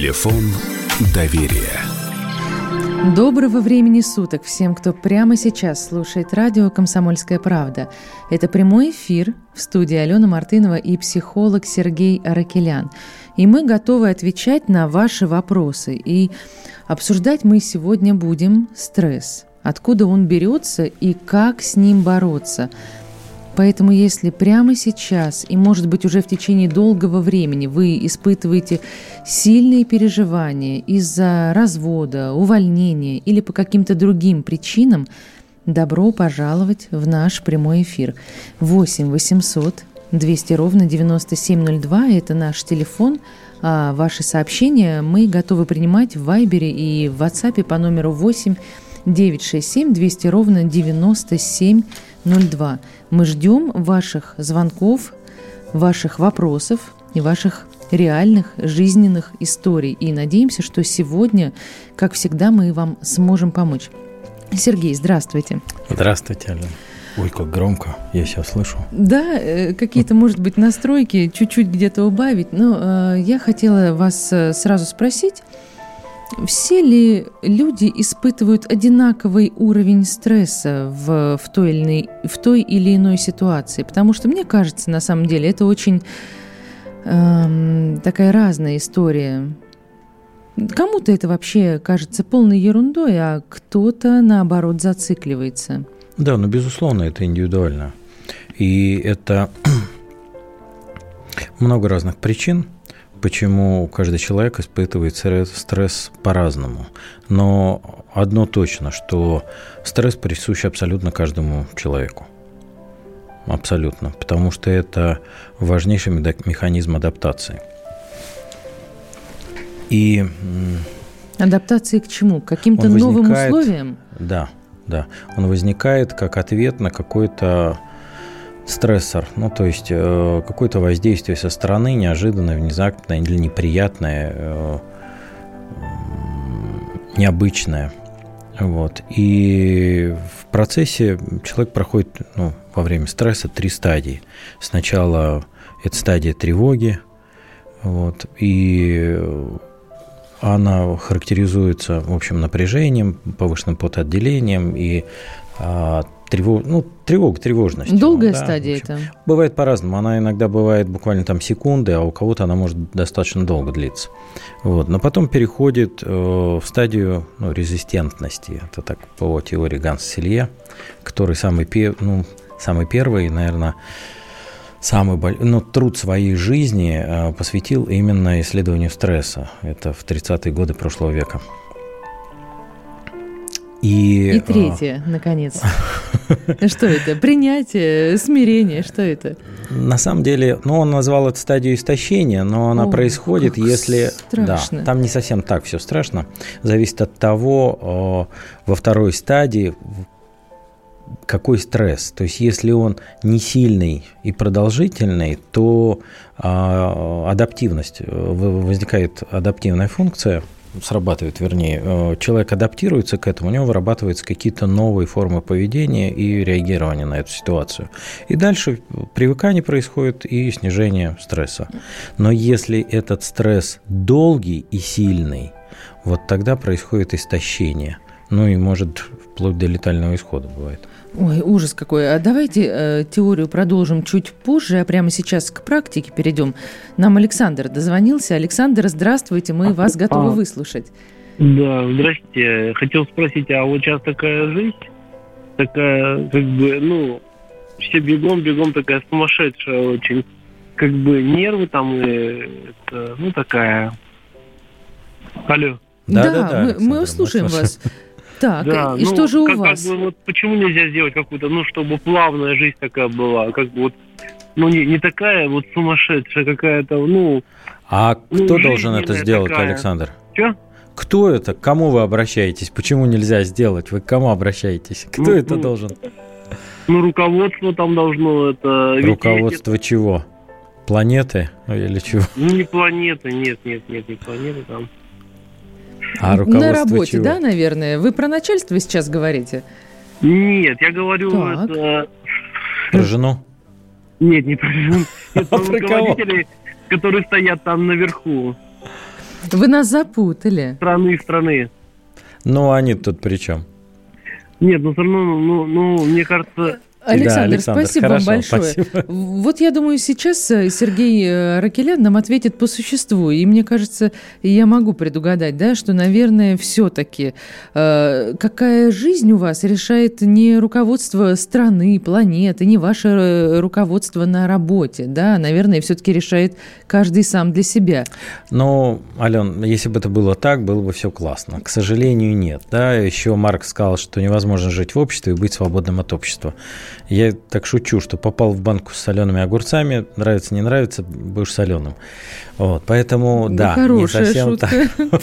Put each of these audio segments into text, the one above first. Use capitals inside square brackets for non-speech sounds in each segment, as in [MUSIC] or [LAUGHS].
Телефон доверия. Доброго времени суток всем, кто прямо сейчас слушает радио «Комсомольская правда». Это прямой эфир в студии Алена Мартынова и психолог Сергей Аракелян. И мы готовы отвечать на ваши вопросы. И обсуждать мы сегодня будем стресс. Откуда он берется и как с ним бороться – Поэтому если прямо сейчас и, может быть, уже в течение долгого времени вы испытываете сильные переживания из-за развода, увольнения или по каким-то другим причинам, добро пожаловать в наш прямой эфир. 8 800 200 ровно 9702 – это наш телефон, а ваши сообщения мы готовы принимать в Вайбере и в WhatsApp по номеру 8 967 200 ровно 9702. Мы ждем ваших звонков, ваших вопросов и ваших реальных жизненных историй. И надеемся, что сегодня, как всегда, мы вам сможем помочь. Сергей, здравствуйте. Здравствуйте, Алена. Ой, как громко, я сейчас слышу. Да, э, какие-то, может быть, настройки чуть-чуть где-то убавить, но э, я хотела вас э, сразу спросить, все ли люди испытывают одинаковый уровень стресса в, в, той или, в той или иной ситуации? Потому что мне кажется, на самом деле, это очень эм, такая разная история. Кому-то это вообще кажется полной ерундой, а кто-то, наоборот, зацикливается. Да, но, безусловно, это индивидуально. И это [CLEARS THROAT] много разных причин – почему каждый человек испытывает стресс по-разному. Но одно точно, что стресс присущ абсолютно каждому человеку. Абсолютно. Потому что это важнейший механизм адаптации. И Адаптации к чему? К каким-то новым условиям? Да, да. Он возникает как ответ на какой-то стрессор, ну то есть э, какое-то воздействие со стороны неожиданное, внезапное или неприятное, э, необычное. Вот. И в процессе человек проходит ну, во время стресса три стадии. Сначала это стадия тревоги, вот, и она характеризуется, в общем, напряжением, повышенным потоотделением и а, тревог, ну, тревог, тревожность. Долгая да, стадия это? Бывает по-разному. Она иногда бывает буквально там секунды, а у кого-то она может достаточно долго длиться. Вот. Но потом переходит э, в стадию ну, резистентности. Это так по теории Ганса Селье, который самый, ну, самый первый, наверное, самый ну, труд своей жизни э, посвятил именно исследованию стресса. Это в 30-е годы прошлого века. И, и третье, а... наконец. Что это? Принятие, смирение, что это? На самом деле, ну, он назвал это стадию истощения, но она О, происходит, если... Страшно. Да, там не совсем так все страшно. Зависит от того, во второй стадии, какой стресс. То есть, если он не сильный и продолжительный, то а, адаптивность, э, возникает адаптивная функция – срабатывает, вернее, э, человек адаптируется к этому, у него вырабатываются какие-то новые формы поведения и реагирования на эту ситуацию. И дальше привыкание происходит и снижение стресса. Но если этот стресс долгий и сильный, вот тогда происходит истощение. Ну и может вплоть до летального исхода бывает. Ой, ужас какой. А давайте э, теорию продолжим чуть позже, а прямо сейчас к практике перейдем. Нам Александр дозвонился. Александр, здравствуйте, мы вас готовы а, выслушать. Да, здрасте. Хотел спросить, а вот сейчас такая жизнь, такая, как бы, ну, все бегом-бегом такая сумасшедшая очень. Как бы нервы там, и, это, ну, такая... Алло. Да, да, да, да мы, мы слушаем вас. Так, да, и ну, что же у как, вас? Как бы, вот почему нельзя сделать какую-то, ну, чтобы плавная жизнь такая была, как бы вот, ну, не, не такая вот сумасшедшая какая-то, ну... А ну, кто должен это сделать, такая. Александр? Что? Кто это? К кому вы обращаетесь? Почему нельзя сделать? Вы к кому обращаетесь? Кто ну, это ну, должен? Ну, руководство там должно это... Руководство это... чего? Планеты или чего? Ну, не планеты, нет, нет, нет, не планеты там. А руководство На работе, чего? да, наверное? Вы про начальство сейчас говорите? Нет, я говорю так. это... Про жену? Нет, не про жену. [LAUGHS] Это про руководителей, которые стоят там наверху. Вы нас запутали. Страны страны. Ну, они тут при чем? Нет, ну все равно, ну, ну, мне кажется, Александр, да, Александр спасибо хорошо, вам большое. Спасибо. [LAUGHS] Вот я думаю, сейчас э, Сергей э, Ракелян нам ответит по существу. И мне кажется, я могу предугадать, да, что, наверное, все-таки э, какая жизнь у вас решает не руководство страны, планеты, не ваше э, руководство на работе, да, наверное, все-таки решает каждый сам для себя. Ну, Ален, если бы это было так, было бы все классно. К сожалению, нет. Да, еще Марк сказал, что невозможно жить в обществе и быть свободным от общества. Я так шучу, что попал в банку с солеными огурцами, нравится, не нравится, будешь соленым. Вот, поэтому, ну, да, хорошая не совсем шутка.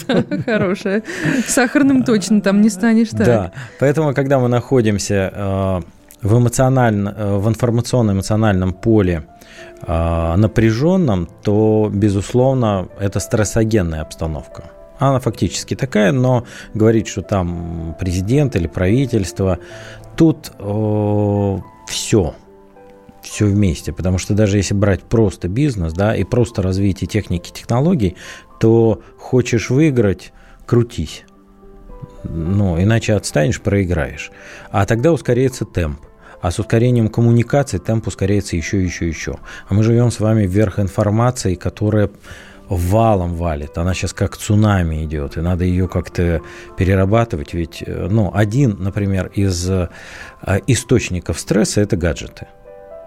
так. [LAUGHS] Хорошая. Сахарным точно там не станешь так. Да, поэтому, когда мы находимся э, в эмоционально, э, в информационно-эмоциональном поле э, напряженном, то, безусловно, это стрессогенная обстановка. Она фактически такая, но говорить, что там президент или правительство, тут все, все вместе, потому что даже если брать просто бизнес, да, и просто развитие техники, технологий, то хочешь выиграть, крутись. Ну, иначе отстанешь, проиграешь. А тогда ускоряется темп. А с ускорением коммуникации темп ускоряется еще, еще, еще. А мы живем с вами вверх информации, которая валом валит. Она сейчас как цунами идет, и надо ее как-то перерабатывать. Ведь, э, ну, один, например, из э, источников стресса – это гаджеты.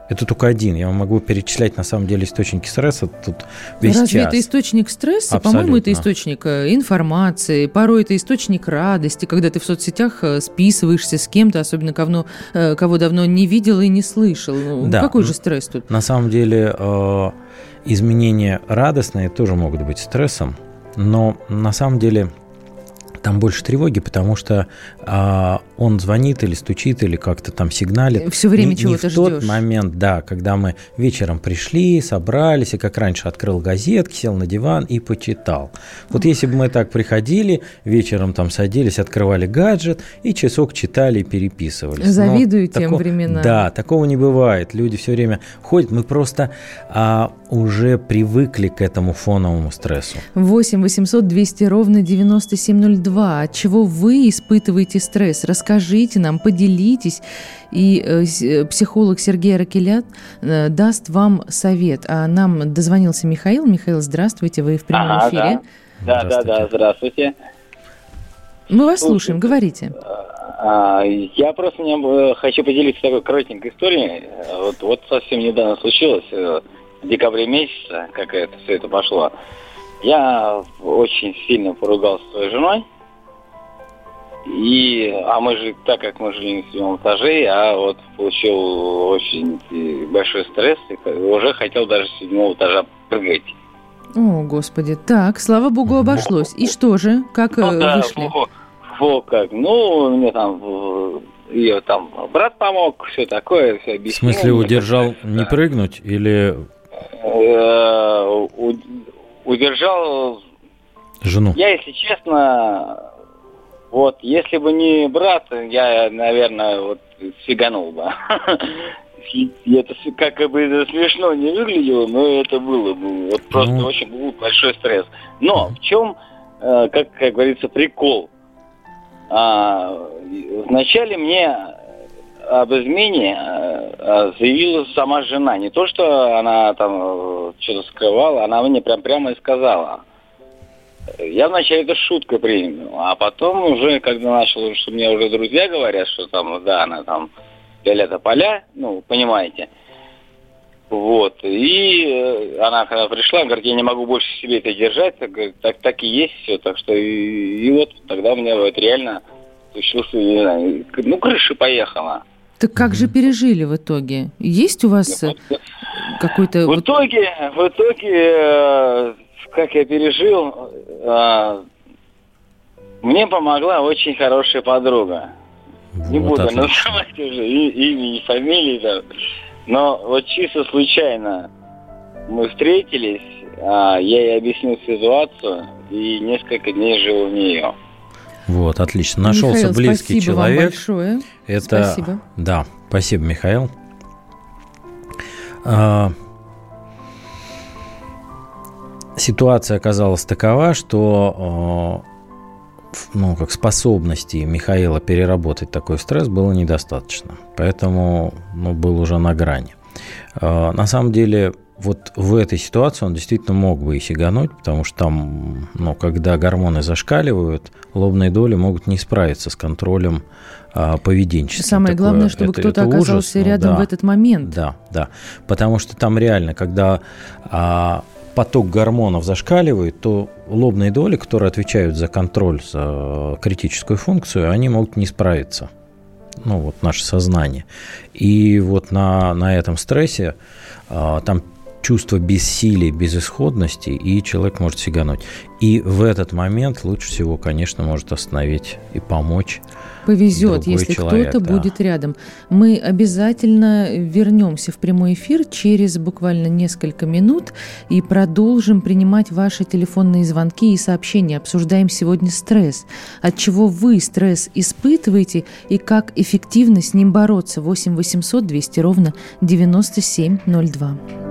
Это только один. Я могу перечислять на самом деле источники стресса тут весь Разве час. это источник стресса? По-моему, это источник э, информации. Порой это источник радости, когда ты в соцсетях списываешься с кем-то, особенно кого, кого давно не видел и не слышал. Ну, да. Какой же стресс тут? На самом деле изменения радостные тоже могут быть стрессом, но на самом деле там больше тревоги, потому что а, он звонит или стучит, или как-то там сигналит. Все время чего-то ждешь. в тот момент, да, когда мы вечером пришли, собрались, и как раньше открыл газетки, сел на диван и почитал. Вот если бы мы так приходили, вечером там садились, открывали гаджет и часок читали и переписывались. Завидую Но тем тако... временам. Да, такого не бывает. Люди все время ходят. Мы просто а, уже привыкли к этому фоновому стрессу. 8 800 200 ровно 9702. От чего вы испытываете стресс? Расскажите нам, поделитесь. И э, э психолог Сергей Ракелят э, даст вам совет. А нам дозвонился Михаил. Михаил, здравствуйте, вы в прямом ага, эфире. Да. да, да, здравствуйте. Мы вас слушаем, говорите. А, я просто не, хочу поделиться такой коротенькой историей. Вот, вот совсем недавно случилось в декабре месяце, как это все это пошло, я очень сильно поругался с своей женой. И, а мы же, так как мы жили на седьмом этаже, я вот получил очень большой стресс и уже хотел даже с седьмого этажа прыгать. О, Господи. Так, слава Богу, обошлось. И что же? Как ну, да, вышли? Во, во как. Ну, мне там ее там брат помог, все такое, все объяснил. В смысле, удержал не прыгнуть или Э, удержал жену. Я, если честно, вот, если бы не брат, я, наверное, вот сиганул [LAUGHS] бы. Это как бы смешно не выглядело, но это было бы вот просто ну... очень был большой стресс. Но в чем, э, как, как говорится, прикол? А, вначале мне об измене э, заявила сама жена. Не то, что она там э, что-то скрывала, она мне прям прямо и сказала. Я вначале это шуткой принял, а потом уже, когда начал, что мне уже друзья говорят, что там, да, она там пялята поля, ну, понимаете. Вот. И она когда пришла, говорит, я не могу больше себе это держать, так, так, так и есть все. Так что и, и вот тогда у меня вот реально случился, не знаю, ну, крыша поехала. Так как же пережили в итоге? Есть у вас э, какой-то... В итоге, в итоге, э, как я пережил, э, мне помогла очень хорошая подруга. Вот Не буду отлично. называть уже имя и фамилии, да. но вот чисто случайно мы встретились, а я ей объяснил ситуацию и несколько дней жил у нее. Вот, отлично. Нашелся Михаил, близкий спасибо человек. Вам большое. Это, спасибо. Да, спасибо, Михаил. А, ситуация оказалась такова, что ну, как способности Михаила переработать такой стресс было недостаточно. Поэтому ну, был уже на грани. На самом деле, вот в этой ситуации он действительно мог бы и сигануть, потому что там, ну, когда гормоны зашкаливают, лобные доли могут не справиться с контролем а, поведенческим. Самое Такое, главное, чтобы кто-то оказался ужас, ну рядом да, в этот момент. Да, да. Потому что там реально, когда а, поток гормонов зашкаливает, то лобные доли, которые отвечают за контроль, за критическую функцию, они могут не справиться. Ну, вот наше сознание. И вот на, на этом стрессе а, там чувство бессилия, безысходности, и человек может сигануть. И в этот момент лучше всего, конечно, может остановить и помочь. Повезет, если кто-то да. будет рядом. Мы обязательно вернемся в прямой эфир через буквально несколько минут и продолжим принимать ваши телефонные звонки и сообщения. Обсуждаем сегодня стресс. От чего вы стресс испытываете и как эффективно с ним бороться. 8 800 200 ровно 9702.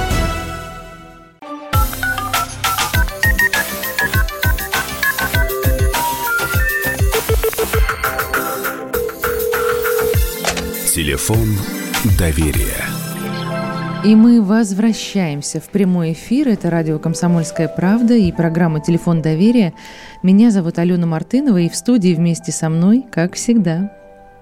Телефон доверия. И мы возвращаемся в прямой эфир. Это радио «Комсомольская правда» и программа «Телефон доверия». Меня зовут Алена Мартынова, и в студии вместе со мной, как всегда,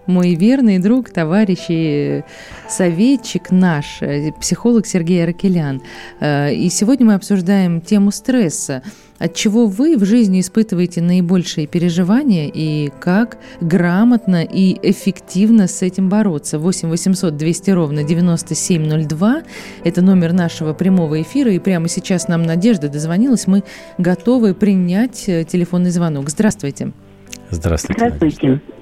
мой верный друг, товарищ и советчик наш, э, психолог Сергей Аракелян. Э, и сегодня мы обсуждаем тему стресса. От чего вы в жизни испытываете наибольшие переживания и как грамотно и эффективно с этим бороться? 8 800 200 ровно 9702 – это номер нашего прямого эфира, и прямо сейчас нам Надежда дозвонилась. Мы готовы принять э, телефонный звонок. Здравствуйте. Здравствуйте. Здравствуйте. Э,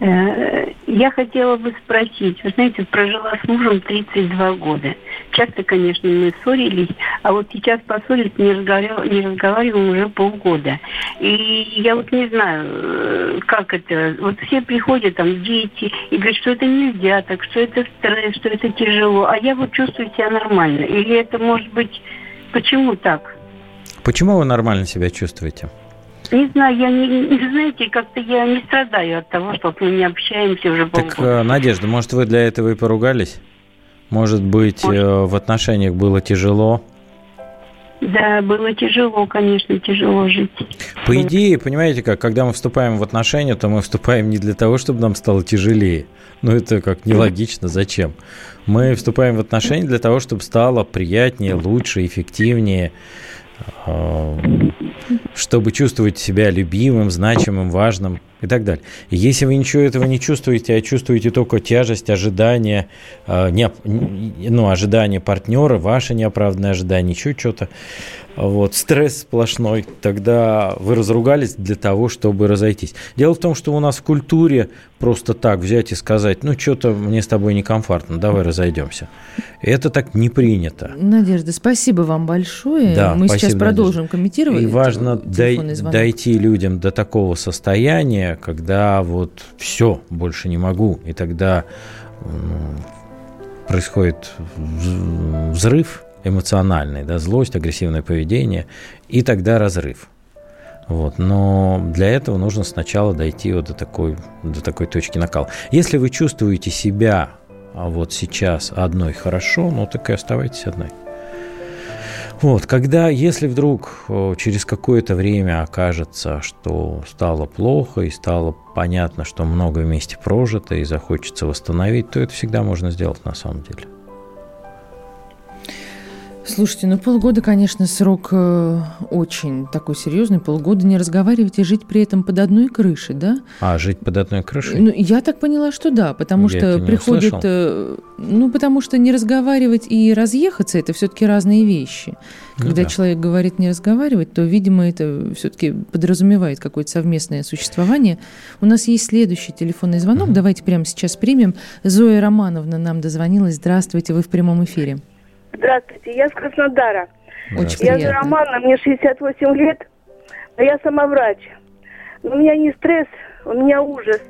я хотела бы спросить, вы знаете, прожила с мужем 32 года. Часто, конечно, мы ссорились, а вот сейчас поссорились, не разговариваем, не разговариваем уже полгода. И я вот не знаю, э, как это. Вот все приходят, там, дети, и говорят, что это нельзя так, что это стресс, что это тяжело. А я вот чувствую себя нормально. Или это может быть... Почему так? Почему вы нормально себя чувствуете? Не знаю, я не, не знаете, как-то я не страдаю от того, что мы не общаемся уже полгода. Так, э, Надежда, может, вы для этого и поругались? Может быть, может. Э, в отношениях было тяжело? Да, было тяжело, конечно, тяжело жить. По идее, понимаете как, когда мы вступаем в отношения, то мы вступаем не для того, чтобы нам стало тяжелее. Ну, это как нелогично, зачем? Мы вступаем в отношения для того, чтобы стало приятнее, лучше, эффективнее, чтобы чувствовать себя любимым, значимым, важным и так далее. Если вы ничего этого не чувствуете, а чувствуете только тяжесть, ожидания, э, не, ну, ожидания партнера, ваше неоправданное ожидание, еще что-то, вот, стресс сплошной, тогда вы разругались для того, чтобы разойтись. Дело в том, что у нас в культуре просто так взять и сказать, ну, что-то мне с тобой некомфортно, давай разойдемся. Это так не принято. Надежда, спасибо вам большое. Да, Мы спасибо, сейчас продолжим Надежда. комментировать. И важно дой, дойти людям до такого состояния, когда вот все, больше не могу, и тогда происходит взрыв, эмоциональный, да, злость, агрессивное поведение, и тогда разрыв. Вот. Но для этого нужно сначала дойти вот до такой, до такой точки накала. Если вы чувствуете себя а вот сейчас одной хорошо, ну так и оставайтесь одной. Вот, когда, если вдруг через какое-то время окажется, что стало плохо и стало понятно, что много вместе прожито и захочется восстановить, то это всегда можно сделать на самом деле. Слушайте, ну полгода, конечно, срок э, очень такой серьезный. Полгода не разговаривать и жить при этом под одной крышей, да? А, жить под одной крышей? Ну, я так поняла, что да, потому я что приходит... Э, ну, потому что не разговаривать и разъехаться – это все-таки разные вещи. Ну Когда да. человек говорит не разговаривать, то, видимо, это все-таки подразумевает какое-то совместное существование. У нас есть следующий телефонный звонок. Угу. Давайте прямо сейчас примем. Зоя Романовна нам дозвонилась. Здравствуйте, вы в прямом эфире. Здравствуйте, я с Краснодара. Очень я приятно. Романа, мне 68 лет, но я сама врач. у меня не стресс, у меня ужас.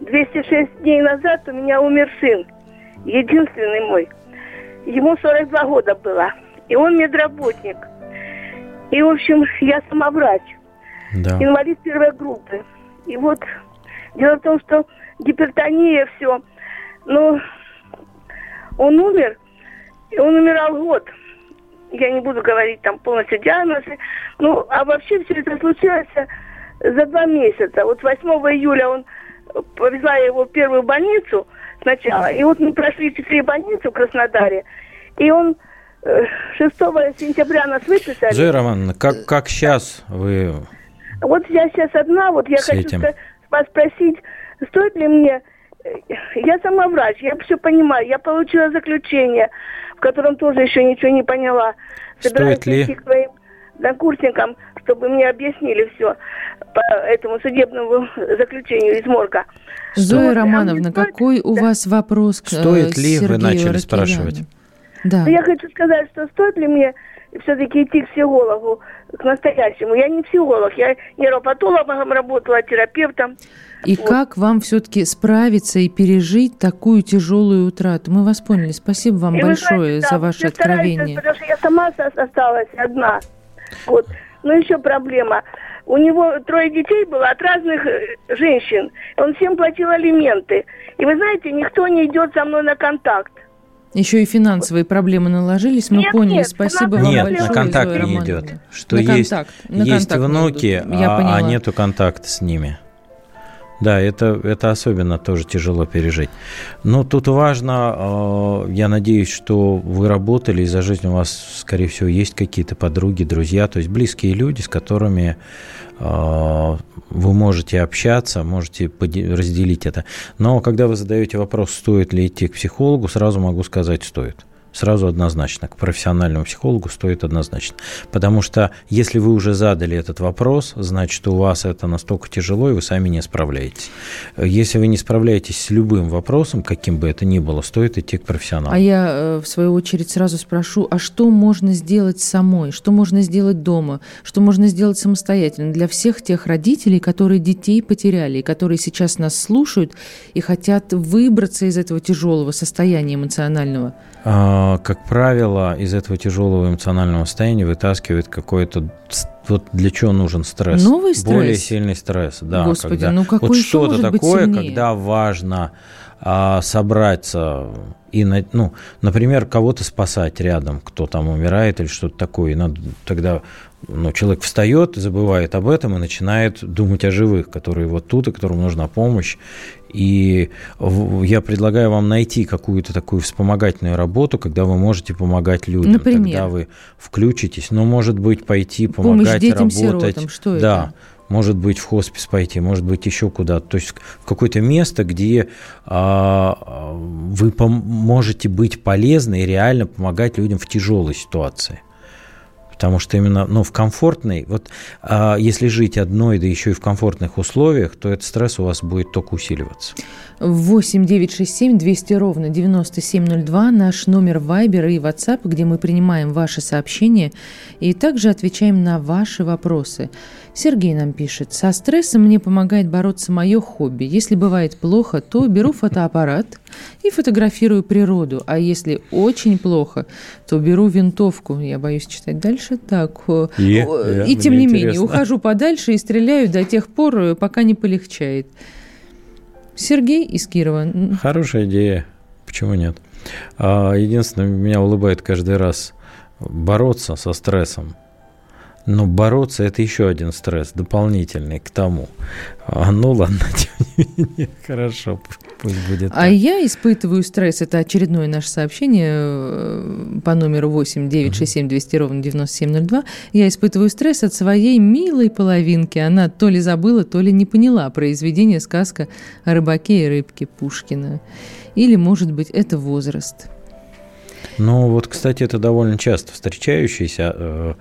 206 дней назад у меня умер сын, единственный мой. Ему 42 года было, и он медработник. И, в общем, я сама врач, да. инвалид первой группы. И вот дело в том, что гипертония, все. Но он умер, и он умирал год. Я не буду говорить там полностью диагнозы. Ну, а вообще все это случилось за два месяца. Вот 8 июля он повезла его в первую больницу сначала. И вот мы прошли четыре больницы в Краснодаре. И он 6 э, сентября нас выписали. Зоя Романовна, как, как сейчас вы Вот я сейчас одна, вот я хочу этим? вас спросить, стоит ли мне... Э, я сама врач, я все понимаю, я получила заключение в котором тоже еще ничего не поняла. Собираюсь Стоит ли? к своим докурсникам, чтобы мне объяснили все по этому судебному заключению из морга. Зоя Романовна, какой у да. вас вопрос к Стоит ли, Сергею вы начали Ракеляну? спрашивать? Да. Ну, я хочу сказать, что стоит ли мне все-таки идти к психологу, к настоящему. Я не психолог, я нейропатологом работала, терапевтом. И вот. как вам все-таки справиться и пережить такую тяжелую утрату? Мы вас поняли. Спасибо вам и большое знаете, да, за ваше откровение. Потому что я сама осталась одна. Вот. Но еще проблема. У него трое детей было от разных э, женщин. Он всем платил алименты. И вы знаете, никто не идет со мной на контакт. Еще и финансовые проблемы наложились, мы нет, поняли. Нет, Спасибо вам нет, большое. Нет, на контакт не идет. Что на есть, контакт, на есть контакт внуки, а, а нету контакта с ними. Да, это, это особенно тоже тяжело пережить. Но тут важно, э, я надеюсь, что вы работали, и за жизнь у вас, скорее всего, есть какие-то подруги, друзья, то есть близкие люди, с которыми э, вы можете общаться, можете разделить это. Но когда вы задаете вопрос, стоит ли идти к психологу, сразу могу сказать, стоит сразу однозначно. К профессиональному психологу стоит однозначно. Потому что если вы уже задали этот вопрос, значит, у вас это настолько тяжело, и вы сами не справляетесь. Если вы не справляетесь с любым вопросом, каким бы это ни было, стоит идти к профессионалу. А я, э, в свою очередь, сразу спрошу, а что можно сделать самой? Что можно сделать дома? Что можно сделать самостоятельно для всех тех родителей, которые детей потеряли, и которые сейчас нас слушают и хотят выбраться из этого тяжелого состояния эмоционального? А, как правило, из этого тяжелого эмоционального состояния вытаскивает какой-то вот для чего нужен стресс? Новый стресс? Более сильный стресс, да. Господи, когда, ну какой вот что-то такое, когда важно а, собраться и, ну, например, кого-то спасать рядом, кто там умирает или что-то такое. И надо тогда ну, человек встает, забывает об этом и начинает думать о живых, которые вот тут и которым нужна помощь. И я предлагаю вам найти какую-то такую вспомогательную работу, когда вы можете помогать людям. Например? Тогда вы включитесь. Ну, может быть, пойти помогать Помощь детям, работать. Сиротам. Что да. это? может быть, в хоспис пойти, может быть, еще куда-то. То есть в какое-то место, где а, вы можете быть полезны и реально помогать людям в тяжелой ситуации. Потому что именно ну, в комфортной, вот а, если жить одной, да еще и в комфортных условиях, то этот стресс у вас будет только усиливаться. 8 9 6 7 200 ровно 9702 наш номер Вайбер и WhatsApp, где мы принимаем ваши сообщения и также отвечаем на ваши вопросы. Сергей нам пишет, со стрессом мне помогает бороться мое хобби. Если бывает плохо, то беру фотоаппарат и фотографирую природу. А если очень плохо, то беру винтовку. Я боюсь читать дальше. Так. Yeah, yeah, и тем не интересно. менее, ухожу подальше и стреляю до тех пор, пока не полегчает. Сергей из Кирова. Хорошая идея. Почему нет? А, единственное, меня улыбает каждый раз бороться со стрессом но бороться – это еще один стресс, дополнительный к тому. А, ну ладно, [LAUGHS] тем не менее, хорошо. Пусть будет. А так. я испытываю стресс. Это очередное наше сообщение э, по номеру 8 967 200 ровно 9702. Я испытываю стресс от своей милой половинки. Она то ли забыла, то ли не поняла произведение сказка о рыбаке и рыбке Пушкина. Или, может быть, это возраст. Ну, вот, кстати, это довольно часто встречающийся э,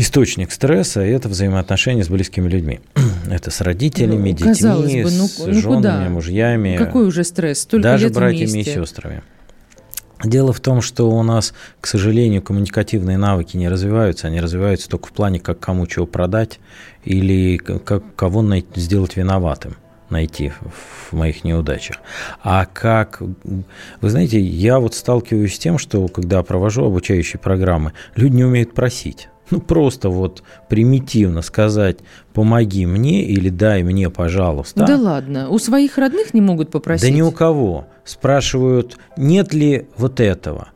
источник стресса – это взаимоотношения с близкими людьми. [CLEARS THROAT] Это с родителями, ну, детьми, бы, ну, с ну, женами, куда? мужьями. Какой уже стресс? Столько даже лет братьями вместе. и сестрами. Дело в том, что у нас, к сожалению, коммуникативные навыки не развиваются. Они развиваются только в плане, как кому чего продать или как кого сделать виноватым найти в моих неудачах. А как... Вы знаете, я вот сталкиваюсь с тем, что когда провожу обучающие программы, люди не умеют просить. Ну, просто вот примитивно сказать «помоги мне» или «дай мне, пожалуйста». Да ладно, у своих родных не могут попросить? Да ни у кого. Спрашивают, нет ли вот этого.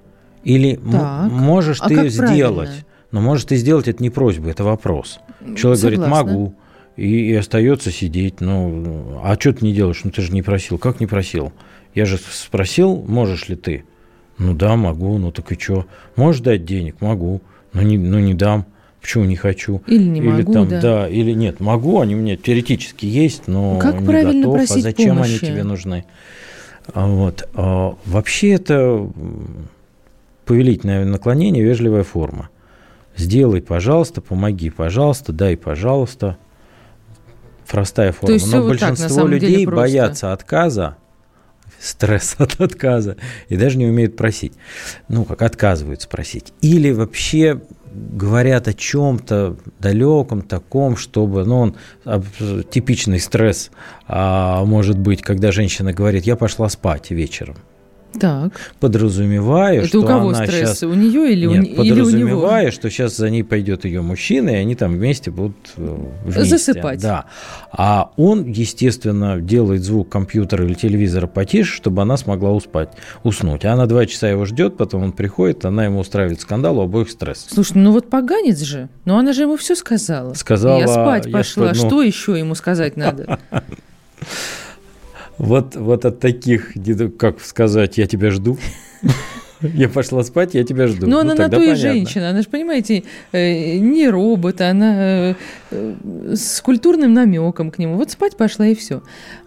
Или так, можешь а ты сделать. Правильно? Но можешь ты сделать, это не просьба, это вопрос. Человек Согласна. говорит «могу». И, и остается сидеть. Ну, а что ты не делаешь? Ну, ты же не просил. Как не просил? Я же спросил, можешь ли ты? Ну да, могу. Ну так и что? Можешь дать денег? Могу ну не, ну не дам. Почему не хочу? Или не или могу, там, да. да. Или нет, могу, они у меня теоретически есть, но как не правильно готов. а зачем помощи? они тебе нужны? А вот. А, вообще это повелительное наклонение, вежливая форма. Сделай, пожалуйста, помоги, пожалуйста, дай, пожалуйста. Простая форма. Но большинство так, людей боятся отказа, стресс [LAUGHS] от отказа и даже не умеют просить. Ну, как отказываются просить. Или вообще говорят о чем-то далеком таком, чтобы, ну, он типичный стресс, а, может быть, когда женщина говорит, я пошла спать вечером. Так. Подразумевая, Это что у кого она стресс? Сейчас... У нее или, Нет, у... подразумевая, или у него? что сейчас за ней пойдет ее мужчина, и они там вместе будут э, вместе. Засыпать. Да. А он, естественно, делает звук компьютера или телевизора потише, чтобы она смогла успать, уснуть. А она два часа его ждет, потом он приходит, она ему устраивает скандал, у обоих стресс. Слушай, ну вот поганец же. Ну она же ему все сказала. Сказала. Я спать пошла. Я, ну... Что еще ему сказать надо? [LAUGHS] Вот, вот от таких, как сказать, я тебя жду. [LAUGHS] Я пошла спать, я тебя жду. Но ну, она на то и женщина. Она же, понимаете, э, не робот, она э, с культурным намеком к нему. Вот спать пошла и все.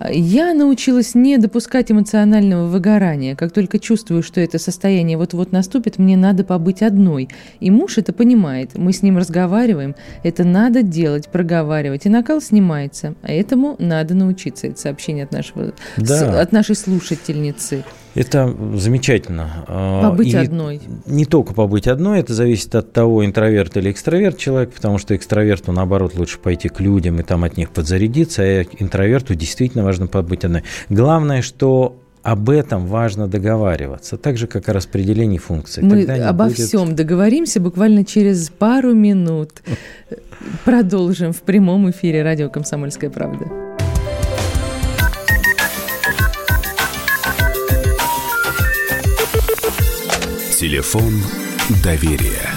Я научилась не допускать эмоционального выгорания. Как только чувствую, что это состояние вот-вот наступит, мне надо побыть одной. И муж это понимает. Мы с ним разговариваем. Это надо делать, проговаривать. И накал снимается. А этому надо научиться. Это сообщение от, нашего, да. от нашей слушательницы. Это замечательно. А, побыть и одной. Не только побыть одной, это зависит от того, интроверт или экстраверт человек, потому что экстраверту, наоборот, лучше пойти к людям и там от них подзарядиться, а интроверту действительно важно побыть одной. Главное, что об этом важно договариваться, так же, как о распределении функций. Мы обо будет... всем договоримся буквально через пару минут. Продолжим в прямом эфире радио «Комсомольская правда». Телефон доверия.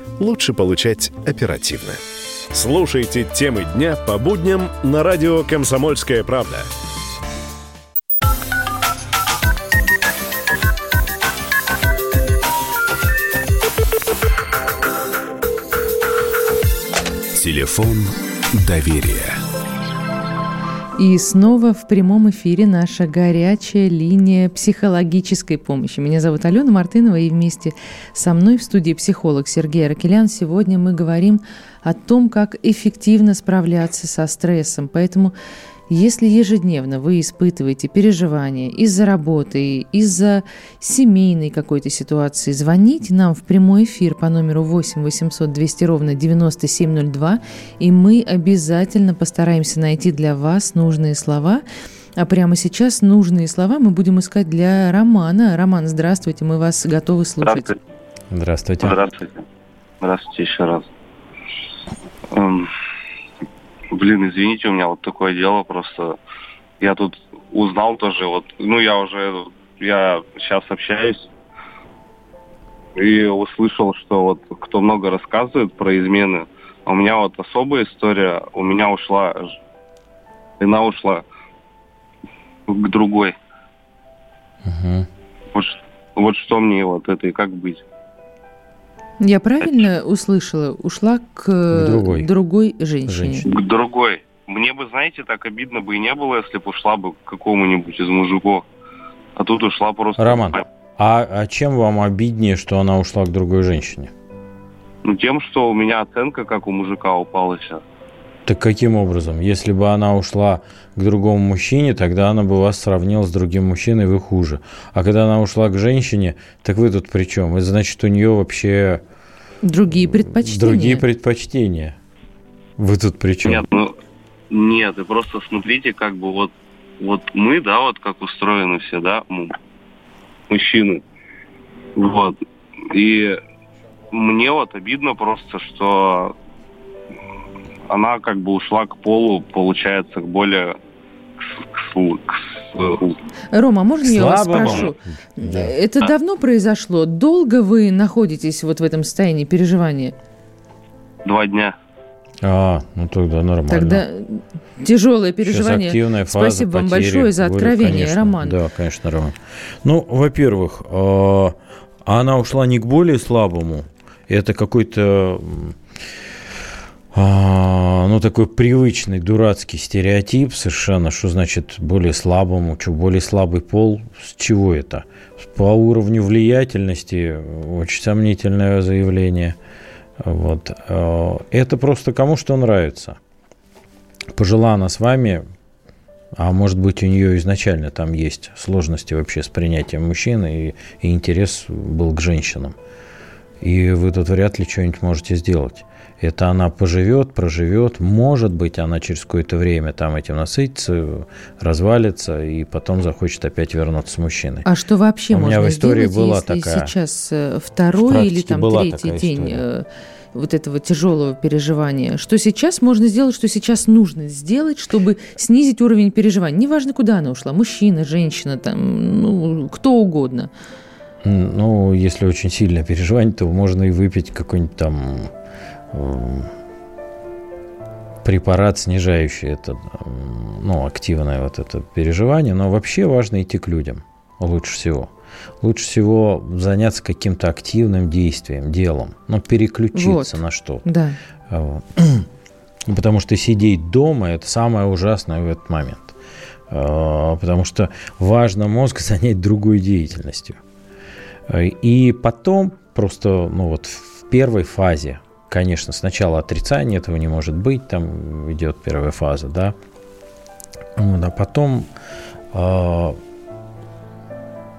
лучше получать оперативно. Слушайте темы дня по будням на радио «Комсомольская правда». Телефон доверия. И снова в прямом эфире наша горячая линия психологической помощи. Меня зовут Алена Мартынова, и вместе со мной в студии психолог Сергей Аракелян. Сегодня мы говорим о том, как эффективно справляться со стрессом. Поэтому Если ежедневно вы испытываете переживания из-за работы, из-за семейной какой-то ситуации, звоните нам в прямой эфир по номеру 8 800 200 ровно 9702, и мы обязательно постараемся найти для вас нужные слова. А прямо сейчас нужные слова мы будем искать для Романа. Роман, здравствуйте, мы вас готовы слушать. Здравствуйте. Здравствуйте. Здравствуйте еще раз. Блин, извините, у меня вот такое дело просто. Я тут узнал тоже, вот, ну, я уже, я сейчас общаюсь и услышал, что вот кто много рассказывает про измены, а у меня вот особая история, у меня ушла, жена ушла к другой. Угу. Вот, вот что мне вот это и как быть? Я правильно услышала? Ушла к, другой, другой женщине. женщине. К другой. Мне бы, знаете, так обидно бы и не было, если бы ушла бы к какому-нибудь из мужиков. А тут ушла просто... Роман, а, а чем вам обиднее, что она ушла к другой женщине? Ну, тем, что у меня оценка, как у мужика, упала сейчас. Так каким образом? Если бы она ушла к другому мужчине, тогда она бы вас сравнила с другим мужчиной, вы хуже. А когда она ушла к женщине, так вы тут при чем? Это значит, у нее вообще... Другие предпочтения. Другие предпочтения. Вы тут при чем? Нет, ну, нет, и просто смотрите, как бы вот, вот мы, да, вот как устроены все, да, мужчины. Вот. И мне вот обидно просто, что она как бы ушла к полу, получается, к более Рома, можно я вас спрошу? Да. Это да. давно произошло? Долго вы находитесь вот в этом состоянии переживания? Два дня. А, ну тогда нормально. Тогда тяжелое переживание. Сейчас активная фаза, Спасибо вам большое за откровение, конечно, Роман. Да, конечно, Роман. Ну, во-первых, а, она ушла не к более слабому. Это какой-то а, ну, такой привычный дурацкий стереотип совершенно, что значит более слабому, что более слабый пол, с чего это? По уровню влиятельности очень сомнительное заявление. Вот. А, это просто кому что нравится. Пожила она с вами, а может быть у нее изначально там есть сложности вообще с принятием мужчины и, и интерес был к женщинам. И вы тут вряд ли что-нибудь можете сделать. Это она поживет, проживет, может быть, она через какое-то время там этим насытится, развалится, и потом захочет опять вернуться с мужчиной. А что вообще У можно меня в истории сделать, была если такая, сейчас э, второй или там третий день история. Э, вот этого тяжелого переживания? Что сейчас можно сделать, что сейчас нужно сделать, чтобы снизить уровень переживаний? Неважно, куда она ушла, мужчина, женщина, там, ну, кто угодно. Ну, если очень сильное переживание, то можно и выпить какой-нибудь там препарат, снижающий это, ну, активное вот это переживание, но вообще важно идти к людям лучше всего. Лучше всего заняться каким-то активным действием, делом, ну, переключиться вот. на что. Да. Вот. [CLEARS THROAT] Потому что сидеть дома – это самое ужасное в этот момент. А, потому что важно мозг [LAUGHS] занять другой деятельностью. И потом просто, ну вот в первой фазе конечно, сначала отрицание этого не может быть, там идет первая фаза, да. Вот, а потом, э,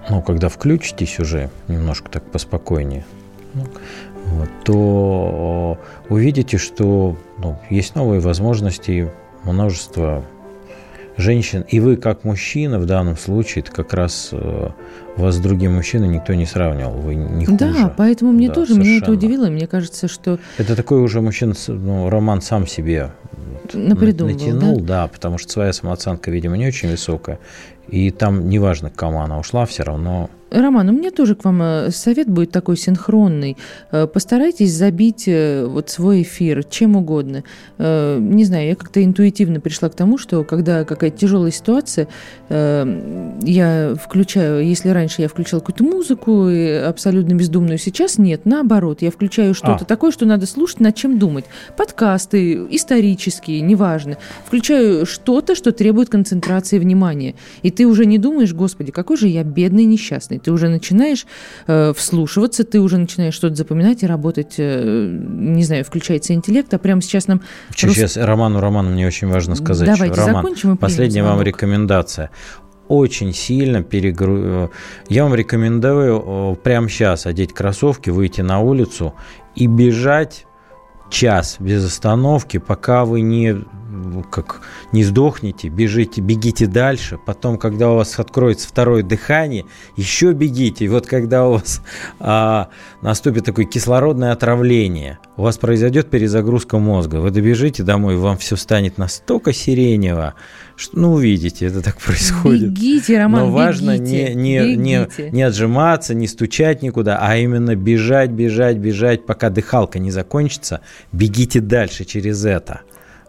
ну, когда включитесь уже немножко так поспокойнее, ну, вот, то увидите, что ну, есть новые возможности, множество женщин, и вы как мужчина в данном случае, это как раз э, вас с другим мужчиной никто не сравнивал, вы не хуже. Да, поэтому мне да, тоже, совершенно. меня это удивило, мне кажется, что... Это такой уже мужчина, ну, роман сам себе Напридумывал, натянул, да? да, потому что своя самооценка, видимо, не очень высокая, и там неважно, к кому она ушла, все равно Роман, у меня тоже к вам э, совет будет такой синхронный. Э, постарайтесь забить э, вот свой эфир чем угодно. Не знаю, я как-то интуитивно пришла к тому, что когда какая-то тяжелая ситуация, я включаю, если раньше я включала какую-то музыку абсолютно бездумную, сейчас нет, наоборот, я включаю что-то а. такое, что надо слушать, над чем думать. Подкасты, исторические, неважно. Включаю что-то, что требует концентрации внимания. И ты уже не думаешь, господи, какой же я бедный, несчастный. Ты уже начинаешь э, вслушиваться, ты уже начинаешь что-то запоминать и работать, э, не знаю, включается интеллект, а прямо сейчас нам... Сейчас Рус... Роману Роману мне очень важно сказать. Давайте Роман, закончим и Последняя вам рекомендация очень сильно перегру... Э, я вам рекомендую прямо сейчас одеть кроссовки, выйти на улицу и бежать час без остановки, пока вы не как не сдохнете, бежите, бегите дальше. Потом, когда у вас откроется второе дыхание, еще бегите. И вот когда у вас а, наступит такое кислородное отравление, у вас произойдет перезагрузка мозга. Вы добежите домой, вам все станет настолько сиренево, что, ну, увидите, это так происходит. Бегите, Роман, Но важно бегите, не, не, бегите. не, не отжиматься, не стучать никуда, а именно бежать, бежать, бежать, пока дыхалка не закончится. Бегите дальше через это.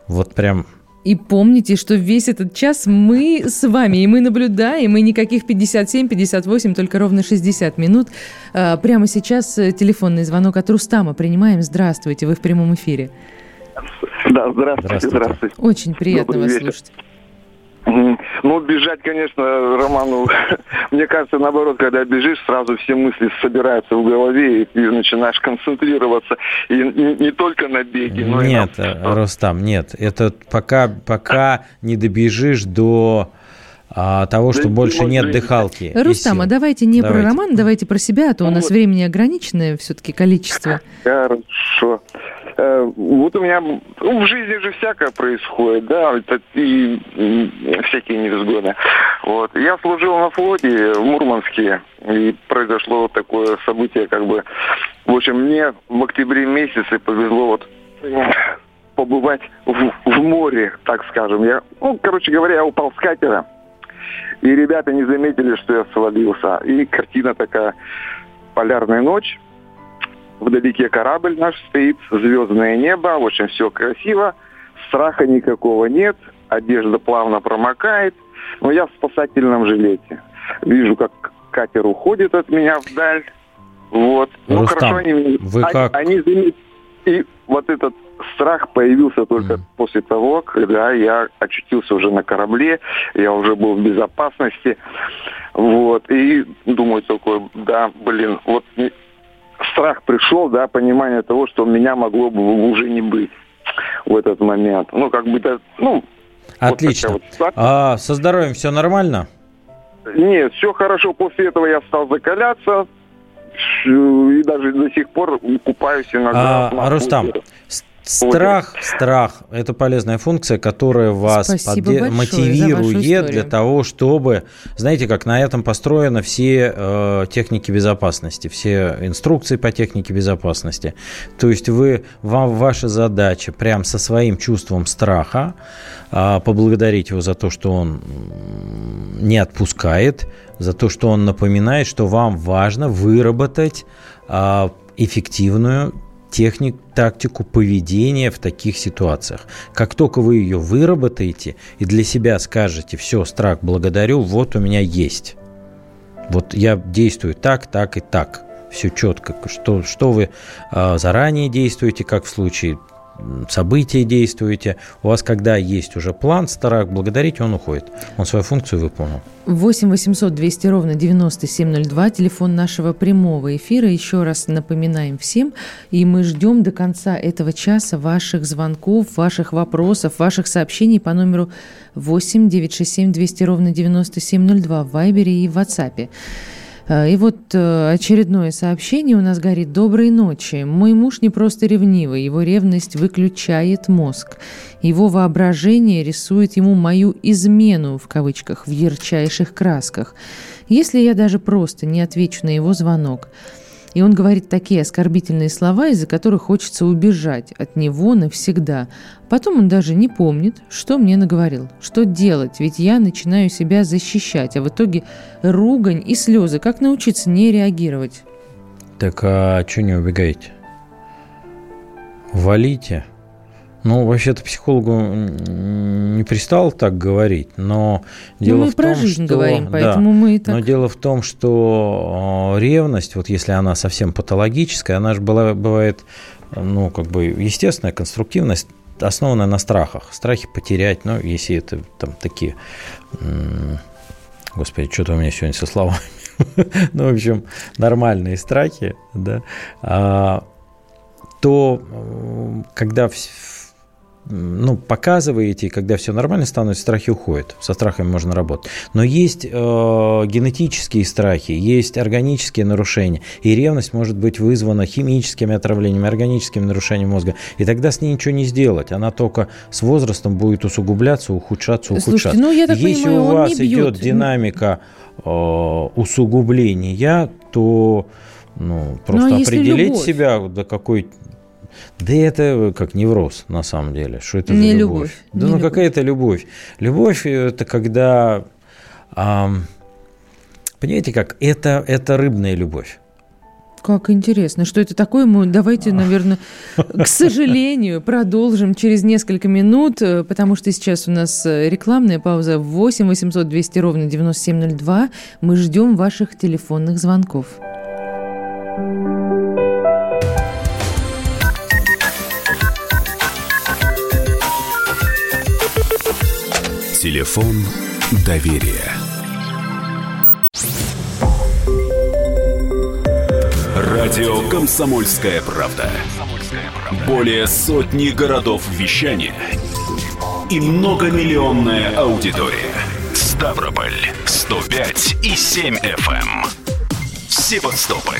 Вот прям и помните, что весь этот час мы с вами, и мы наблюдаем, и никаких 57-58, только ровно 60 минут. А, прямо сейчас э, телефонный звонок от Рустама принимаем. Здравствуйте, вы в прямом эфире. Да, здравствуйте, здравствуйте. здравствуйте. Очень приятно Добрый вас вечер. слушать. Ну, бежать, конечно, Роману, [LAUGHS] мне кажется, наоборот, когда бежишь, сразу все мысли собираются в голове, и ты начинаешь концентрироваться и не, только на беге, но нет, и на... Рустам, нет, это пока, пока не добежишь до а, того, что да больше нет дыхалки. Рустам, а давайте не давайте. про роман, давайте про себя, а то ну, у нас вот. времени ограниченное все-таки количество. Хорошо. Э, вот у меня ну, в жизни же всякое происходит, да, это и, и всякие невзгоды. Вот. Я служил на флоте в Мурманске, и произошло вот такое событие, как бы, в общем, мне в октябре месяце повезло вот побывать в, в море, так скажем. Я, ну, короче говоря, я упал с катера, и ребята не заметили, что я свалился. И картина такая, полярная ночь, вдалеке корабль наш стоит, звездное небо, в общем, все красиво, страха никакого нет, одежда плавно промокает, но я в спасательном жилете. Вижу, как катер уходит от меня вдаль, вот. Ну, Рустам, хорошо, они, вы они, как? Они замет... И вот этот страх появился только mm. после того, когда я очутился уже на корабле, я уже был в безопасности, вот, и думаю такой, да, блин, вот страх пришел, да, понимание того, что меня могло бы уже не быть в этот момент. Ну, как бы, да, ну... Отлично. Вот вот а со здоровьем все нормально? Нет, все хорошо. После этого я стал закаляться, и даже до сих пор купаюсь иногда. А, Рустам, Страх, страх – это полезная функция, которая вас поде- мотивирует для того, чтобы, знаете, как на этом построены все э, техники безопасности, все инструкции по технике безопасности. То есть вы, вам ваша задача прям со своим чувством страха э, поблагодарить его за то, что он не отпускает, за то, что он напоминает, что вам важно выработать э, эффективную техник, тактику поведения в таких ситуациях. Как только вы ее выработаете и для себя скажете, все, страх, благодарю, вот у меня есть. Вот я действую так, так и так. Все четко. Что, что вы э, заранее действуете, как в случае события действуете. У вас, когда есть уже план, старак благодарить, он уходит. Он свою функцию выполнил. 8 800 200 ровно 9702, телефон нашего прямого эфира. Еще раз напоминаем всем, и мы ждем до конца этого часа ваших звонков, ваших вопросов, ваших сообщений по номеру 8 967 200 ровно 9702 в Вайбере и в WhatsApp. Э, и вот э, очередное сообщение у нас горит. Доброй ночи. Мой муж не просто ревнивый, его ревность выключает мозг. Его воображение рисует ему мою «измену» в кавычках в ярчайших красках. Если я даже просто не отвечу на его звонок – и он говорит такие оскорбительные слова, из-за которых хочется убежать от него навсегда. Потом он даже не помнит, что мне наговорил. Что делать? Ведь я начинаю себя защищать, а в итоге ругань и слезы. Как научиться не реагировать? Так а что не убегаете? Валите. Ну, вообще-то психологу не пристал так говорить, но ну, дело мы в том, жизнь что... говорим, поэтому да, мы и так... Но дело в том, что ревность, вот если она совсем патологическая, она же была, бывает, ну, как бы естественная, конструктивность, основанная на страхах. Страхи потерять, ну, если это там такие Господи, что-то у меня сегодня со словами. [LAUGHS] ну, в общем, нормальные страхи, да, а, то когда ну, показываете, и когда все нормально становится, страхи уходят. Со страхами можно работать. Но есть э, генетические страхи, есть органические нарушения. И ревность может быть вызвана химическими отравлениями, органическими нарушениями мозга. И тогда с ней ничего не сделать. Она только с возрастом будет усугубляться, ухудшаться, ухудшаться. Слушайте, ну, я так Если понимаю, у вас идет динамика э, усугубления, то ну, просто ну, а определить любовь? себя до какой да это как невроз, на самом деле. Что это не за любовь? любовь. Да не ну какая это любовь? Любовь – это когда… Эм, понимаете как? Это, это рыбная любовь. Как интересно, что это такое? Мы давайте, наверное, к сожалению, продолжим через несколько минут, э, потому что сейчас у нас э, рекламная пауза 8 800 200 ровно 9702. Мы ждем ваших телефонных звонков. Телефон доверия. Радио Комсомольская правда". Более сотни городов вещания и многомиллионная аудитория. Ставрополь 105 и 7 FM. Эм. Севастополь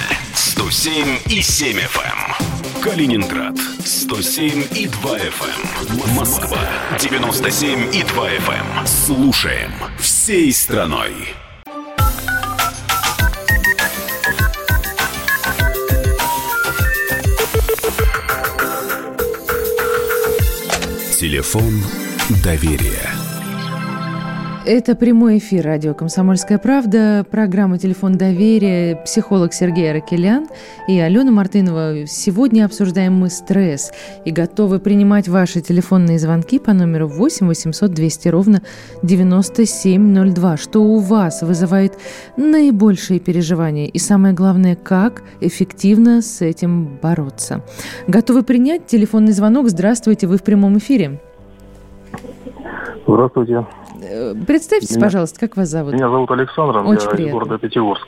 107 и 7 FM. Калининград 107 и 2 FM. Эм. Москва 97 и 2 FM. Эм. Слушаем всей страной. Телефон доверия. Это прямой эфир радио «Комсомольская правда», программа «Телефон доверия», психолог Сергей Аракелян и Алена Мартынова. Сегодня обсуждаем мы стресс и готовы принимать ваши телефонные звонки по номеру 8 800 200 ровно 9702. Что у вас вызывает наибольшие переживания и самое главное, как эффективно с этим бороться. Готовы принять телефонный звонок? Здравствуйте, вы в прямом эфире. Здравствуйте. Э, представьтесь, меня, пожалуйста, как вас зовут? Меня зовут Александр, Очень я приятно. из города Пятигорск.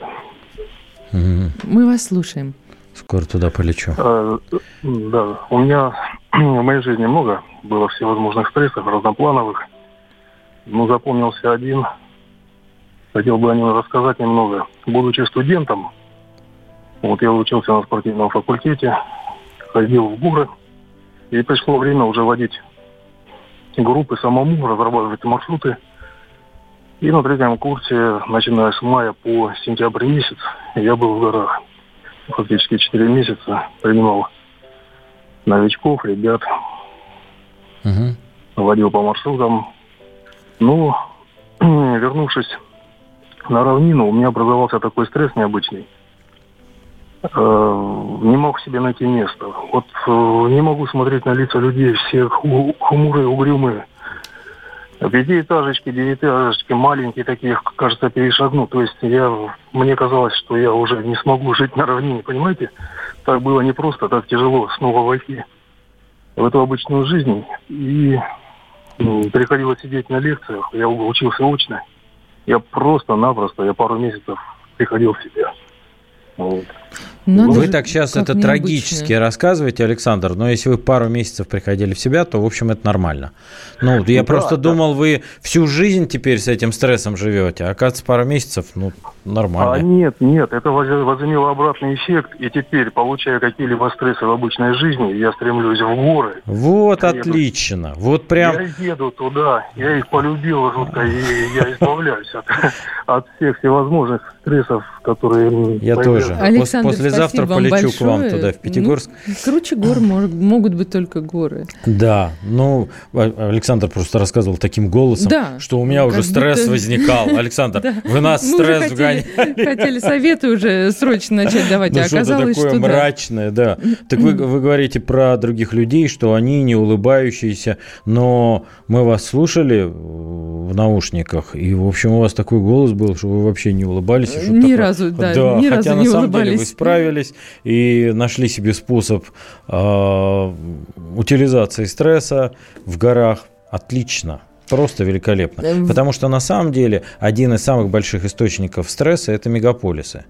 Мы вас слушаем. Скоро туда полечу. А, да, у меня [CLEARS THROAT] в моей жизни много было всевозможных стрессов, разноплановых. Но запомнился один. Хотел бы о нем рассказать немного. Будучи студентом, вот я учился на спортивном факультете, ходил в горы, и пришло время уже водить группы самому, разрабатывать маршруты. И на третьем курсе, начиная с мая по сентябрь месяц, я был в горах. Фактически 4 месяца принимал новичков, ребят. Угу. Водил по маршрутам. Ну, [CLEARS THROAT] вернувшись на равнину, у меня образовался такой стресс необычный. Э, не мог себе найти место. Вот э, не могу смотреть на лица людей, все хмурые, угрюмые. Пятиэтажечки, девятиэтажечки, маленькие такие, кажется, перешагну. То есть я, мне казалось, что я уже не смогу жить на равнине, понимаете? Так было непросто, так тяжело снова войти в эту обычную жизнь. И приходилось сидеть на лекциях, я учился очно. Я просто-напросто, я пару месяцев приходил в себя. Вот. Надо вы так сейчас это необычно. трагически рассказываете, Александр, но если вы пару месяцев приходили в себя, то, в общем, это нормально. Ну, я да, просто да. думал, вы всю жизнь теперь с этим стрессом живете, а оказывается, пару месяцев, ну, нормально. А нет, нет, это возымело обратный эффект, и теперь, получая какие-либо стрессы в обычной жизни, я стремлюсь в горы. Вот еду. отлично, вот прям... Я еду туда, я их полюбил жутко, и я избавляюсь от, от всех всевозможных стрессов, которые... Я тоже. Александр, После завтра полечу к вам туда, в Пятигорск. Ну, круче гор могут быть только горы. Да, ну, а, Александр просто рассказывал таким голосом, да, что у меня уже стресс возникал. Александр, [LAUGHS] вы нас стресс вгоняли. Хотели советы уже срочно начать давать, ну, а оказалось, такое что мрачное, да. Так вы, вы говорите про других людей, что они не улыбающиеся, но мы вас слушали в наушниках, и, в общем, у вас такой голос был, что вы вообще не улыбались. Ни такое... разу, да, да, ни хотя разу не на самом улыбались. деле вы справились и нашли себе способ э, утилизации стресса в горах. Отлично. Просто великолепно. Потому что на самом деле один из самых больших источников стресса – это мегаполисы.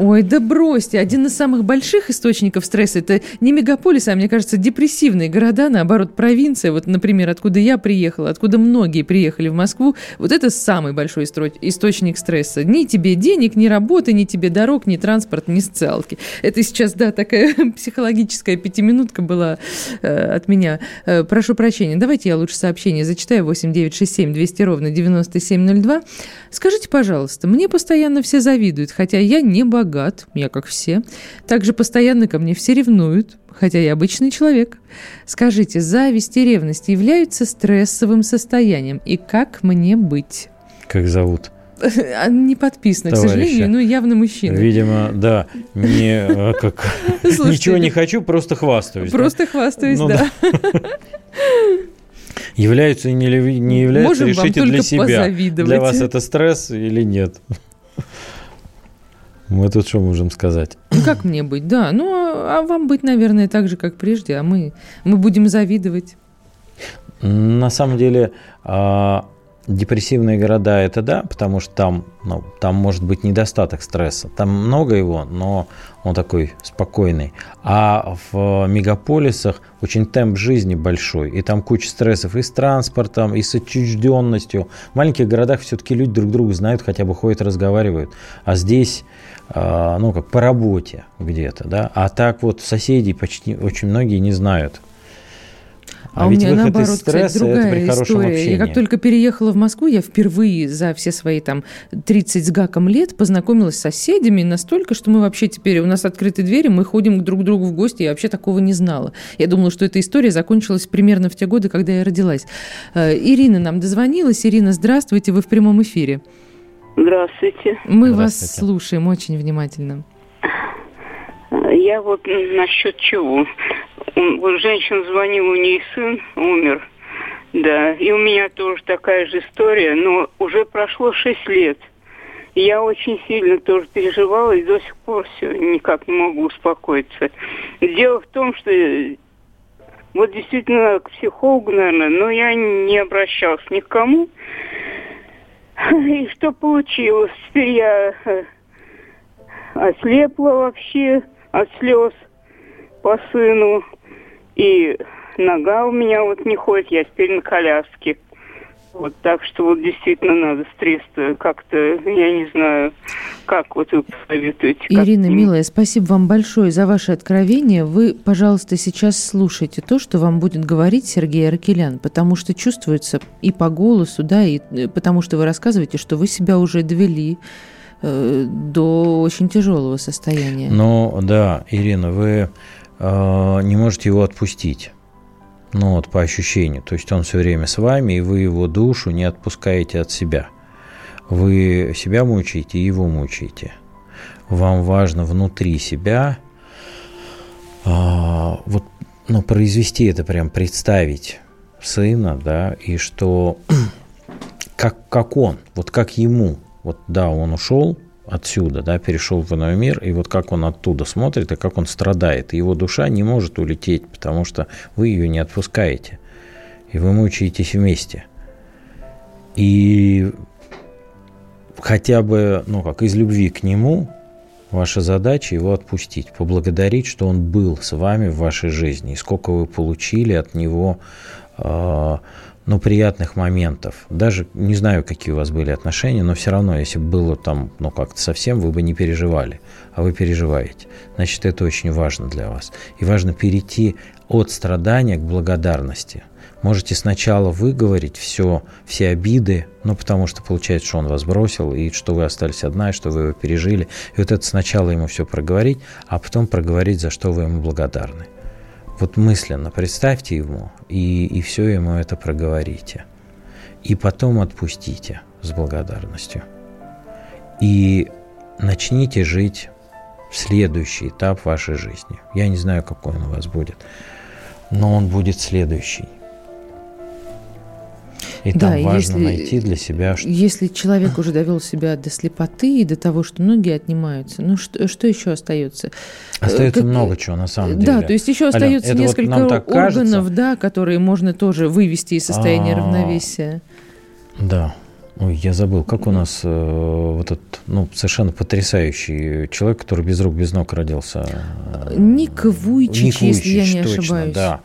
Ой, да бросьте. Один из самых больших источников стресса – это не мегаполис, а, мне кажется, депрессивные города, наоборот, провинция. Вот, например, откуда я приехала, откуда многие приехали в Москву. Вот это самый большой источник стресса. Ни тебе денег, ни работы, ни тебе дорог, ни транспорт, ни социалки. Это сейчас, да, такая [LAUGHS] психологическая пятиминутка была э, от меня. Э, прошу прощения. Давайте я лучше сообщение зачитаю. 8967 200 ровно 9702. Скажите, пожалуйста, мне постоянно все завидуют, хотя я не богат богат, я как все. Также постоянно ко мне все ревнуют, хотя я обычный человек. Скажите, зависть и ревность являются стрессовым состоянием, и как мне быть? Как зовут? [LAUGHS] Не подписано, Товарища. к сожалению, ну явно мужчина. Видимо, да, не а, как [LAUGHS] ничего не хочу, просто хвастаюсь. Просто да? хвастаюсь, ну, да. [LAUGHS] Являются и не, не являются, Можем решите для себя. Для вас это стресс или нет? Мы тут что можем сказать? Ну, как мне быть, да. Ну, а, вам быть, наверное, так же, как прежде, а мы, мы будем завидовать. На самом деле, а, депрессивные города это да, потому что там, ну, там может быть недостаток стресса. Там много его, но он такой спокойный. А в мегаполисах очень темп жизни большой, и там куча стрессов и с транспортом, и с отчужденностью. В маленьких городах все-таки люди друг друга знают, хотя бы ходят, разговаривают. А здесь а, ну, как по работе где-то, да, а так вот соседей почти очень многие не знают. А, а ведь у меня наоборот, из стресса, кстати, другая история. Общении. Я как только переехала в Москву, я впервые за все свои там 30 с гаком лет познакомилась с соседями настолько, что мы вообще теперь, у нас открыты двери, мы ходим друг к другу в гости, я вообще такого не знала. Я думала, что эта история закончилась примерно в те годы, когда я родилась. Э, Ирина нам дозвонилась. Ирина, здравствуйте, вы в прямом эфире. Здравствуйте. Мы Здравствуйте. вас слушаем очень внимательно. Я вот насчет чего. Вот женщина звонила, у нее сын умер. Да, и у меня тоже такая же история, но уже прошло шесть лет. Я очень сильно тоже переживала и до сих пор все никак не могу успокоиться. Дело в том, что вот действительно к психологу, наверное, но я не обращалась ни к кому. [LAUGHS] И что получилось? Теперь я э, ослепла вообще от слез по сыну. И нога у меня вот не ходит, я теперь на коляске. Вот так что вот действительно надо стресс как-то, я не знаю, как вот вы посоветуете. Ирина, милая, спасибо вам большое за ваше откровение. Вы, пожалуйста, сейчас слушайте то, что вам будет говорить Сергей Аркелян, потому что чувствуется и по голосу, да, и э, потому что вы рассказываете, что вы себя уже довели до очень тяжелого состояния. Ну, да, Ирина, вы э, не можете его отпустить. Ну вот по ощущению. То есть он все время с вами, и вы его душу не отпускаете от себя. Вы себя мучаете и его мучаете. Вам важно внутри себя а, вот, ну, произвести это, прям представить сына, да, и что [CLEARS THROAT] как, как он, вот как ему, вот да, он ушел, отсюда, да, перешел в иной мир, и вот как он оттуда смотрит, и как он страдает. Его душа не может улететь, потому что вы ее не отпускаете. И вы мучаетесь вместе. И хотя бы, ну как, из любви к нему, ваша задача его отпустить, поблагодарить, что он был с вами в вашей жизни, и сколько вы получили от него э, ну, приятных моментов. Даже не знаю, какие у вас были отношения, но все равно, если бы было там, ну, как-то совсем, вы бы не переживали, а вы переживаете. Значит, это очень важно для вас. И важно перейти от страдания к благодарности. Можете сначала выговорить все, все обиды, ну, потому что получается, что он вас бросил, и что вы остались одна, и что вы его пережили. И вот это сначала ему все проговорить, а потом проговорить, за что вы ему благодарны. Вот мысленно представьте ему и, и все ему это проговорите. И потом отпустите с благодарностью. И начните жить следующий этап вашей жизни. Я не знаю, какой он у вас будет, но он будет следующий. И да, там важно если, найти для себя... Что... Если человек уже довел себя до слепоты и до того, что ноги отнимаются, ну что, что еще остается? Остается как... много чего, на самом деле. Да, то есть еще остается Ален, несколько вот органов, кажется... да, которые можно тоже вывести из состояния А-а-а. равновесия. Да. Ой, я забыл, как у нас э, вот этот, ну, совершенно потрясающий человек, который без рук, без ног родился. Ник Вуйчич, Ник Вуйчич если я не точно, ошибаюсь. Да.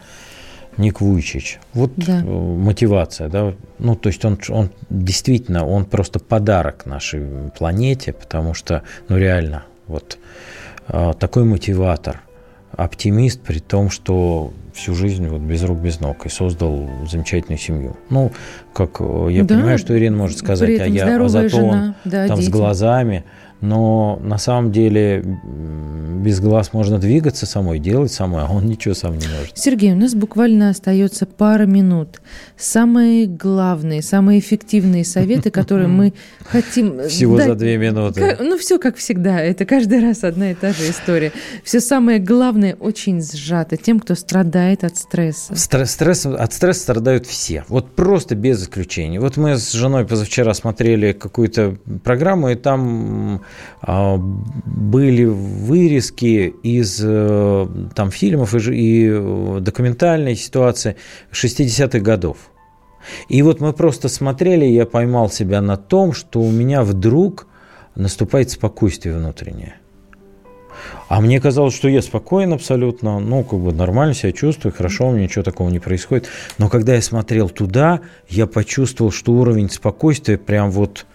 Ник Вуйчич. Вот да. Э, мотивация, да. Ну, то есть он, он действительно, он просто подарок нашей планете, потому что, ну, реально, вот э, такой мотиватор, оптимист, при том, что всю жизнь вот без рук, без ног и создал замечательную семью. Ну, как э, я да, понимаю, что Ирина может сказать, а я а зато жена, он да, там дети. с глазами но на самом деле без глаз можно двигаться самой, делать самой, а он ничего сам не может. Сергей, у нас буквально остается пара минут. Самые главные, самые эффективные советы, которые мы [LAUGHS] хотим... Всего за две минуты. Ну, все как всегда, это каждый раз одна и та же история. Все самое главное очень сжато тем, кто страдает от стресса. Стресс, от стресса страдают все, вот просто без исключения. Вот мы с женой позавчера смотрели какую-то программу, и там были вырезки из э, там, фильмов и э, документальной ситуации 60-х годов. И вот мы просто смотрели, я поймал себя на том, что у меня вдруг наступает спокойствие внутреннее. А мне казалось, что я спокоен абсолютно, ну, как бы нормально себя чувствую, хорошо, у меня ничего такого не происходит. Но когда я смотрел туда, я почувствовал, что уровень спокойствия прям вот и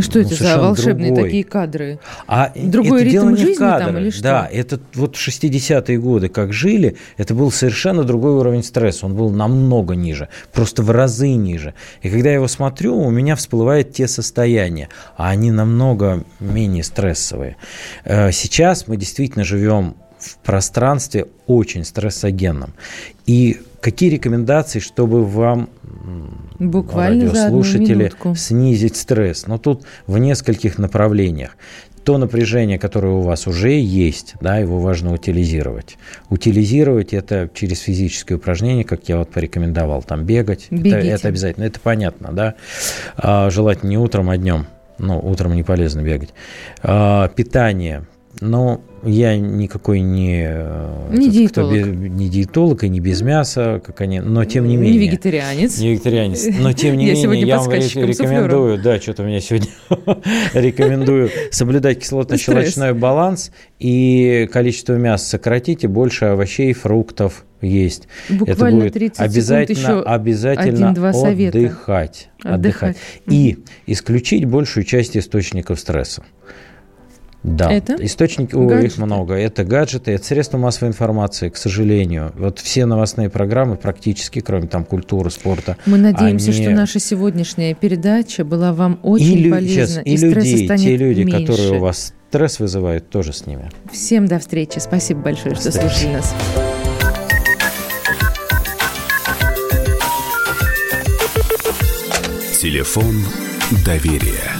что ну, это за волшебные другой. такие кадры? А Другой это ритм дело не жизни в кадрах, там или что? Да, это вот 60-е годы как жили, это был совершенно другой уровень стресса. Он был намного ниже, просто в разы ниже. И когда я его смотрю, у меня всплывают те состояния, а они намного менее стрессовые. Э, сейчас мы действительно живем в пространстве очень стрессогенном. И какие рекомендации, чтобы вам Буквально радиослушатели снизить стресс? Но тут в нескольких направлениях то напряжение, которое у вас уже есть, да, его важно утилизировать. Утилизировать это через физические упражнения, как я вот порекомендовал, там бегать, это, это обязательно, это понятно, да. А, желательно не утром, а днем. Ну, утром не полезно бегать. А, питание. Ну, я никакой не, э, не, диетолог. Кто, не диетолог и не без мяса, как они, но тем не менее. Не вегетарианец. Не вегетарианец. Но [LAUGHS] тем не менее, я вам рекомендую, да, что-то у меня сегодня [LAUGHS] рекомендую соблюдать кислотно-щелочной баланс и количество мяса сократить и больше овощей, фруктов есть. Буквально Это будет обязательно, обязательно отдыхать, отдыхать. Отдыхать. И исключить большую часть источников стресса. Да, это? источники, о, их много. Это гаджеты, это средства массовой информации, к сожалению. Вот все новостные программы практически, кроме там культуры, спорта. Мы надеемся, они... что наша сегодняшняя передача была вам очень и полезна. Сейчас, и, и людей, те люди, меньше. которые у вас стресс вызывают, тоже с ними. Всем до встречи. Спасибо большое, до что встречи. слушали нас. Телефон доверия.